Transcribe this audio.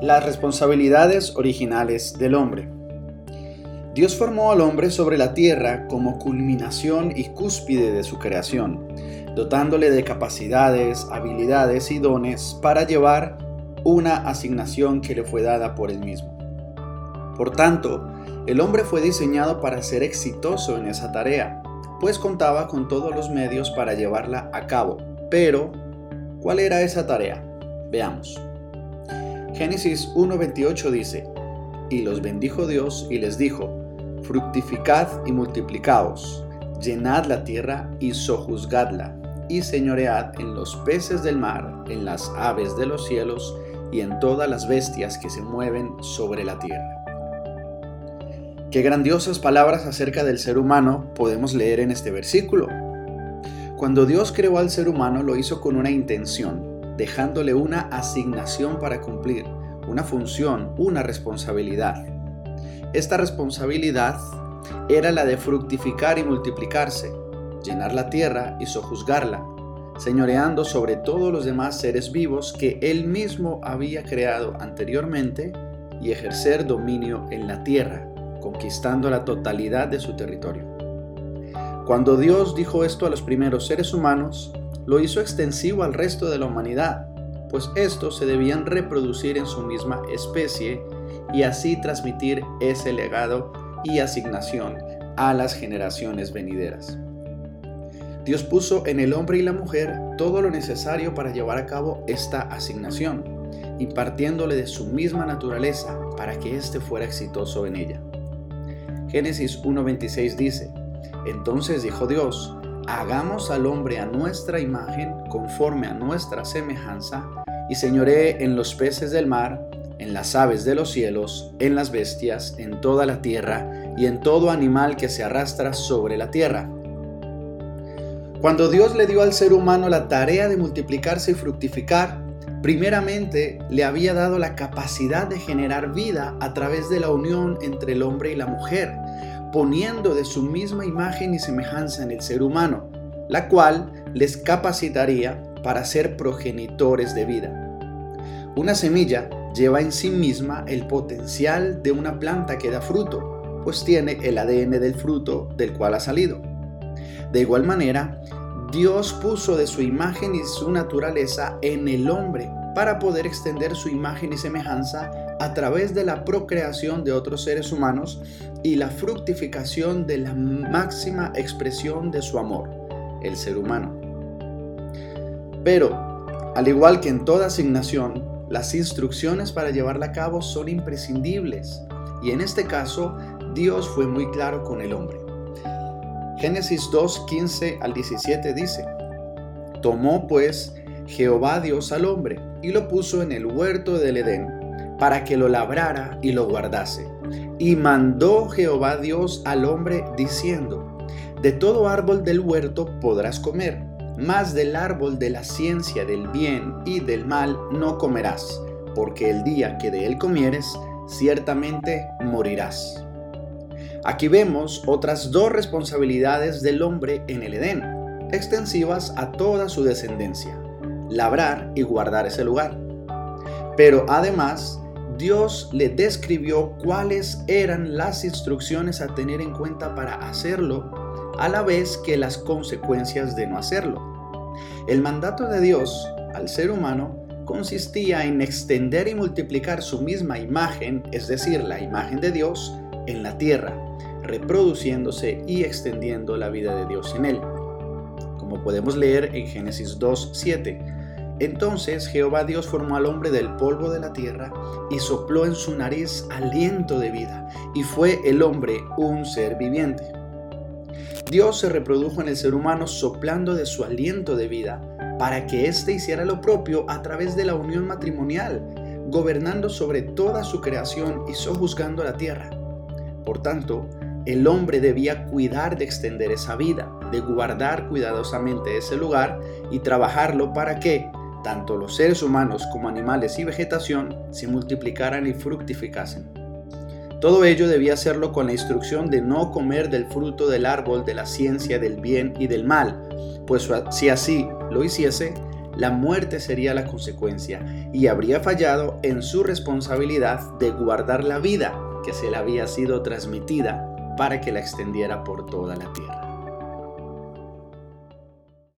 Las responsabilidades originales del hombre. Dios formó al hombre sobre la tierra como culminación y cúspide de su creación, dotándole de capacidades, habilidades y dones para llevar una asignación que le fue dada por él mismo. Por tanto, el hombre fue diseñado para ser exitoso en esa tarea, pues contaba con todos los medios para llevarla a cabo. Pero, ¿cuál era esa tarea? Veamos. Génesis 1.28 dice, Y los bendijo Dios y les dijo, Fructificad y multiplicaos, llenad la tierra y sojuzgadla, y señoread en los peces del mar, en las aves de los cielos, y en todas las bestias que se mueven sobre la tierra. Qué grandiosas palabras acerca del ser humano podemos leer en este versículo. Cuando Dios creó al ser humano lo hizo con una intención, dejándole una asignación para cumplir, una función, una responsabilidad. Esta responsabilidad era la de fructificar y multiplicarse, llenar la tierra y sojuzgarla, señoreando sobre todos los demás seres vivos que él mismo había creado anteriormente y ejercer dominio en la tierra, conquistando la totalidad de su territorio. Cuando Dios dijo esto a los primeros seres humanos, lo hizo extensivo al resto de la humanidad, pues estos se debían reproducir en su misma especie y así transmitir ese legado y asignación a las generaciones venideras. Dios puso en el hombre y la mujer todo lo necesario para llevar a cabo esta asignación, impartiéndole de su misma naturaleza para que éste fuera exitoso en ella. Génesis 1.26 dice, Entonces dijo Dios, hagamos al hombre a nuestra imagen, conforme a nuestra semejanza, y señoree en los peces del mar, en las aves de los cielos, en las bestias, en toda la tierra, y en todo animal que se arrastra sobre la tierra. Cuando Dios le dio al ser humano la tarea de multiplicarse y fructificar, primeramente le había dado la capacidad de generar vida a través de la unión entre el hombre y la mujer, poniendo de su misma imagen y semejanza en el ser humano, la cual les capacitaría para ser progenitores de vida. Una semilla lleva en sí misma el potencial de una planta que da fruto, pues tiene el ADN del fruto del cual ha salido. De igual manera, Dios puso de su imagen y su naturaleza en el hombre para poder extender su imagen y semejanza a través de la procreación de otros seres humanos y la fructificación de la máxima expresión de su amor, el ser humano. Pero, al igual que en toda asignación, las instrucciones para llevarla a cabo son imprescindibles y en este caso Dios fue muy claro con el hombre. Génesis 2, 15 al 17 dice, Tomó pues Jehová Dios al hombre y lo puso en el huerto del Edén para que lo labrara y lo guardase. Y mandó Jehová Dios al hombre diciendo, De todo árbol del huerto podrás comer, mas del árbol de la ciencia del bien y del mal no comerás, porque el día que de él comieres, ciertamente morirás. Aquí vemos otras dos responsabilidades del hombre en el Edén, extensivas a toda su descendencia, labrar y guardar ese lugar. Pero además, Dios le describió cuáles eran las instrucciones a tener en cuenta para hacerlo, a la vez que las consecuencias de no hacerlo. El mandato de Dios al ser humano consistía en extender y multiplicar su misma imagen, es decir, la imagen de Dios, en la tierra, reproduciéndose y extendiendo la vida de Dios en él. Como podemos leer en Génesis 2.7, entonces Jehová Dios formó al hombre del polvo de la tierra y sopló en su nariz aliento de vida, y fue el hombre un ser viviente. Dios se reprodujo en el ser humano soplando de su aliento de vida para que éste hiciera lo propio a través de la unión matrimonial, gobernando sobre toda su creación y sojuzgando la tierra. Por tanto, el hombre debía cuidar de extender esa vida, de guardar cuidadosamente ese lugar y trabajarlo para que, tanto los seres humanos como animales y vegetación se multiplicaran y fructificasen. Todo ello debía hacerlo con la instrucción de no comer del fruto del árbol de la ciencia del bien y del mal, pues si así lo hiciese, la muerte sería la consecuencia y habría fallado en su responsabilidad de guardar la vida que se le había sido transmitida para que la extendiera por toda la tierra.